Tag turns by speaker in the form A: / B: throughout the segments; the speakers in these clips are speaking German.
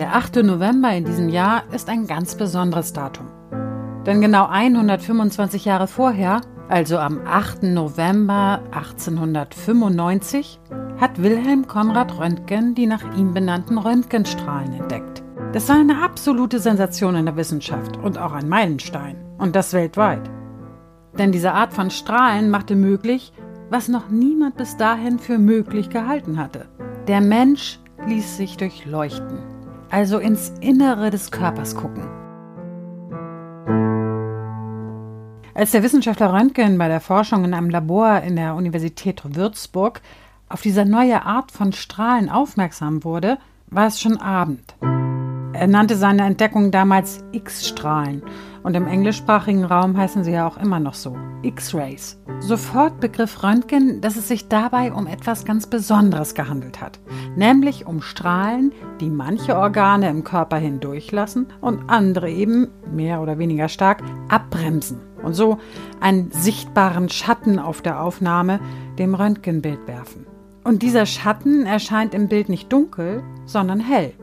A: Der 8. November in diesem Jahr ist ein ganz besonderes Datum. Denn genau 125 Jahre vorher, also am 8. November 1895, hat Wilhelm Konrad Röntgen die nach ihm benannten Röntgenstrahlen entdeckt. Das war eine absolute Sensation in der Wissenschaft und auch ein Meilenstein. Und das weltweit. Denn diese Art von Strahlen machte möglich, was noch niemand bis dahin für möglich gehalten hatte. Der Mensch ließ sich durchleuchten, also ins Innere des Körpers gucken. Als der Wissenschaftler Röntgen bei der Forschung in einem Labor in der Universität Würzburg auf diese neue Art von Strahlen aufmerksam wurde, war es schon Abend. Er nannte seine Entdeckung damals X-Strahlen und im englischsprachigen Raum heißen sie ja auch immer noch so, X-Rays. Sofort begriff Röntgen, dass es sich dabei um etwas ganz Besonderes gehandelt hat, nämlich um Strahlen, die manche Organe im Körper hindurchlassen und andere eben, mehr oder weniger stark, abbremsen und so einen sichtbaren Schatten auf der Aufnahme dem Röntgenbild werfen. Und dieser Schatten erscheint im Bild nicht dunkel, sondern hell.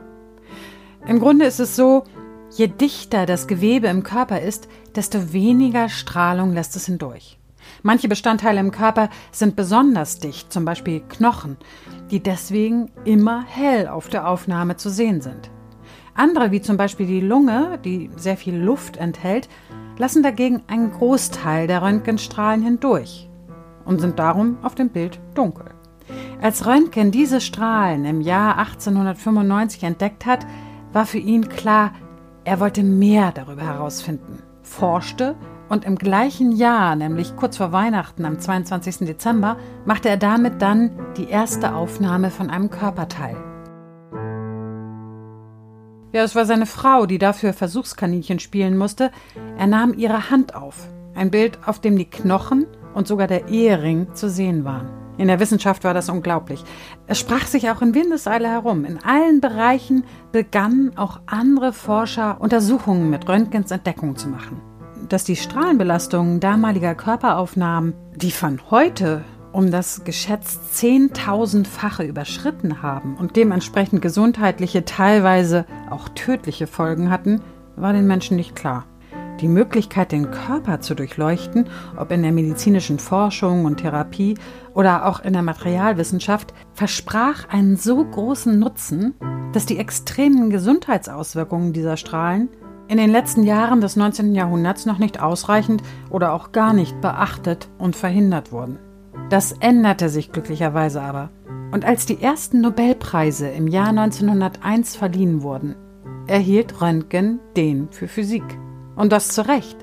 A: Im Grunde ist es so, je dichter das Gewebe im Körper ist, desto weniger Strahlung lässt es hindurch. Manche Bestandteile im Körper sind besonders dicht, zum Beispiel Knochen, die deswegen immer hell auf der Aufnahme zu sehen sind. Andere, wie zum Beispiel die Lunge, die sehr viel Luft enthält, lassen dagegen einen Großteil der Röntgenstrahlen hindurch und sind darum auf dem Bild dunkel. Als Röntgen diese Strahlen im Jahr 1895 entdeckt hat, war für ihn klar, er wollte mehr darüber herausfinden, forschte und im gleichen Jahr, nämlich kurz vor Weihnachten am 22. Dezember, machte er damit dann die erste Aufnahme von einem Körperteil. Ja, es war seine Frau, die dafür Versuchskaninchen spielen musste. Er nahm ihre Hand auf, ein Bild, auf dem die Knochen und sogar der Ehering zu sehen waren. In der Wissenschaft war das unglaublich. Es sprach sich auch in Windeseile herum. In allen Bereichen begannen auch andere Forscher Untersuchungen mit Röntgens Entdeckung zu machen. Dass die Strahlenbelastungen damaliger Körperaufnahmen, die von heute um das geschätzt 10.000-fache überschritten haben und dementsprechend gesundheitliche, teilweise auch tödliche Folgen hatten, war den Menschen nicht klar. Die Möglichkeit, den Körper zu durchleuchten, ob in der medizinischen Forschung und Therapie oder auch in der Materialwissenschaft, versprach einen so großen Nutzen, dass die extremen Gesundheitsauswirkungen dieser Strahlen in den letzten Jahren des 19. Jahrhunderts noch nicht ausreichend oder auch gar nicht beachtet und verhindert wurden. Das änderte sich glücklicherweise aber. Und als die ersten Nobelpreise im Jahr 1901 verliehen wurden, erhielt Röntgen den für Physik. Und das zu Recht.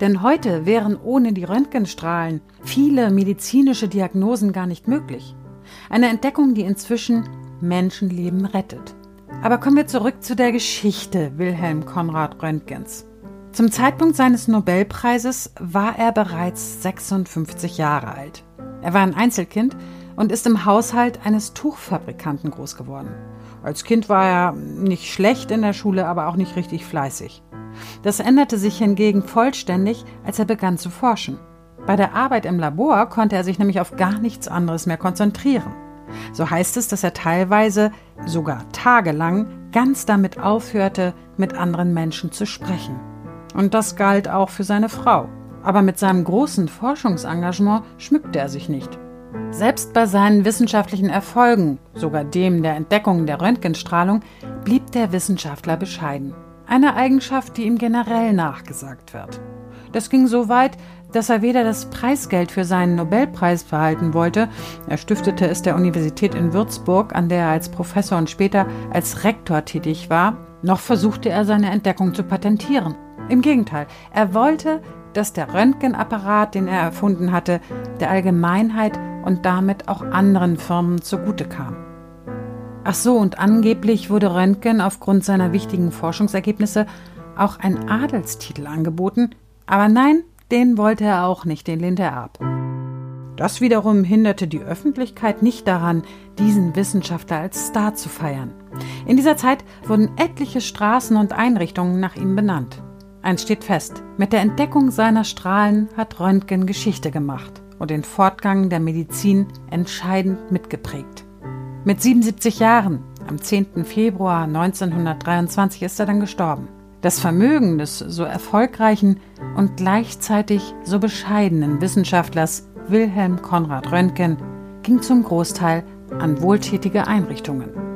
A: Denn heute wären ohne die Röntgenstrahlen viele medizinische Diagnosen gar nicht möglich. Eine Entdeckung, die inzwischen Menschenleben rettet. Aber kommen wir zurück zu der Geschichte Wilhelm Konrad Röntgens. Zum Zeitpunkt seines Nobelpreises war er bereits 56 Jahre alt. Er war ein Einzelkind und ist im Haushalt eines Tuchfabrikanten groß geworden. Als Kind war er nicht schlecht in der Schule, aber auch nicht richtig fleißig. Das änderte sich hingegen vollständig, als er begann zu forschen. Bei der Arbeit im Labor konnte er sich nämlich auf gar nichts anderes mehr konzentrieren. So heißt es, dass er teilweise, sogar tagelang, ganz damit aufhörte, mit anderen Menschen zu sprechen. Und das galt auch für seine Frau. Aber mit seinem großen Forschungsengagement schmückte er sich nicht. Selbst bei seinen wissenschaftlichen Erfolgen, sogar dem der Entdeckung der Röntgenstrahlung, blieb der Wissenschaftler bescheiden. Eine Eigenschaft, die ihm generell nachgesagt wird. Das ging so weit, dass er weder das Preisgeld für seinen Nobelpreis behalten wollte, er stiftete es der Universität in Würzburg, an der er als Professor und später als Rektor tätig war, noch versuchte er seine Entdeckung zu patentieren. Im Gegenteil, er wollte, dass der Röntgenapparat, den er erfunden hatte, der Allgemeinheit und damit auch anderen Firmen zugute kam. Ach so, und angeblich wurde Röntgen aufgrund seiner wichtigen Forschungsergebnisse auch ein Adelstitel angeboten, aber nein, den wollte er auch nicht, den lehnte er ab. Das wiederum hinderte die Öffentlichkeit nicht daran, diesen Wissenschaftler als Star zu feiern. In dieser Zeit wurden etliche Straßen und Einrichtungen nach ihm benannt. Eins steht fest, mit der Entdeckung seiner Strahlen hat Röntgen Geschichte gemacht und den Fortgang der Medizin entscheidend mitgeprägt. Mit 77 Jahren Am 10. Februar 1923 ist er dann gestorben. Das Vermögen des so erfolgreichen und gleichzeitig so bescheidenen Wissenschaftlers Wilhelm Konrad Röntgen ging zum Großteil an wohltätige Einrichtungen.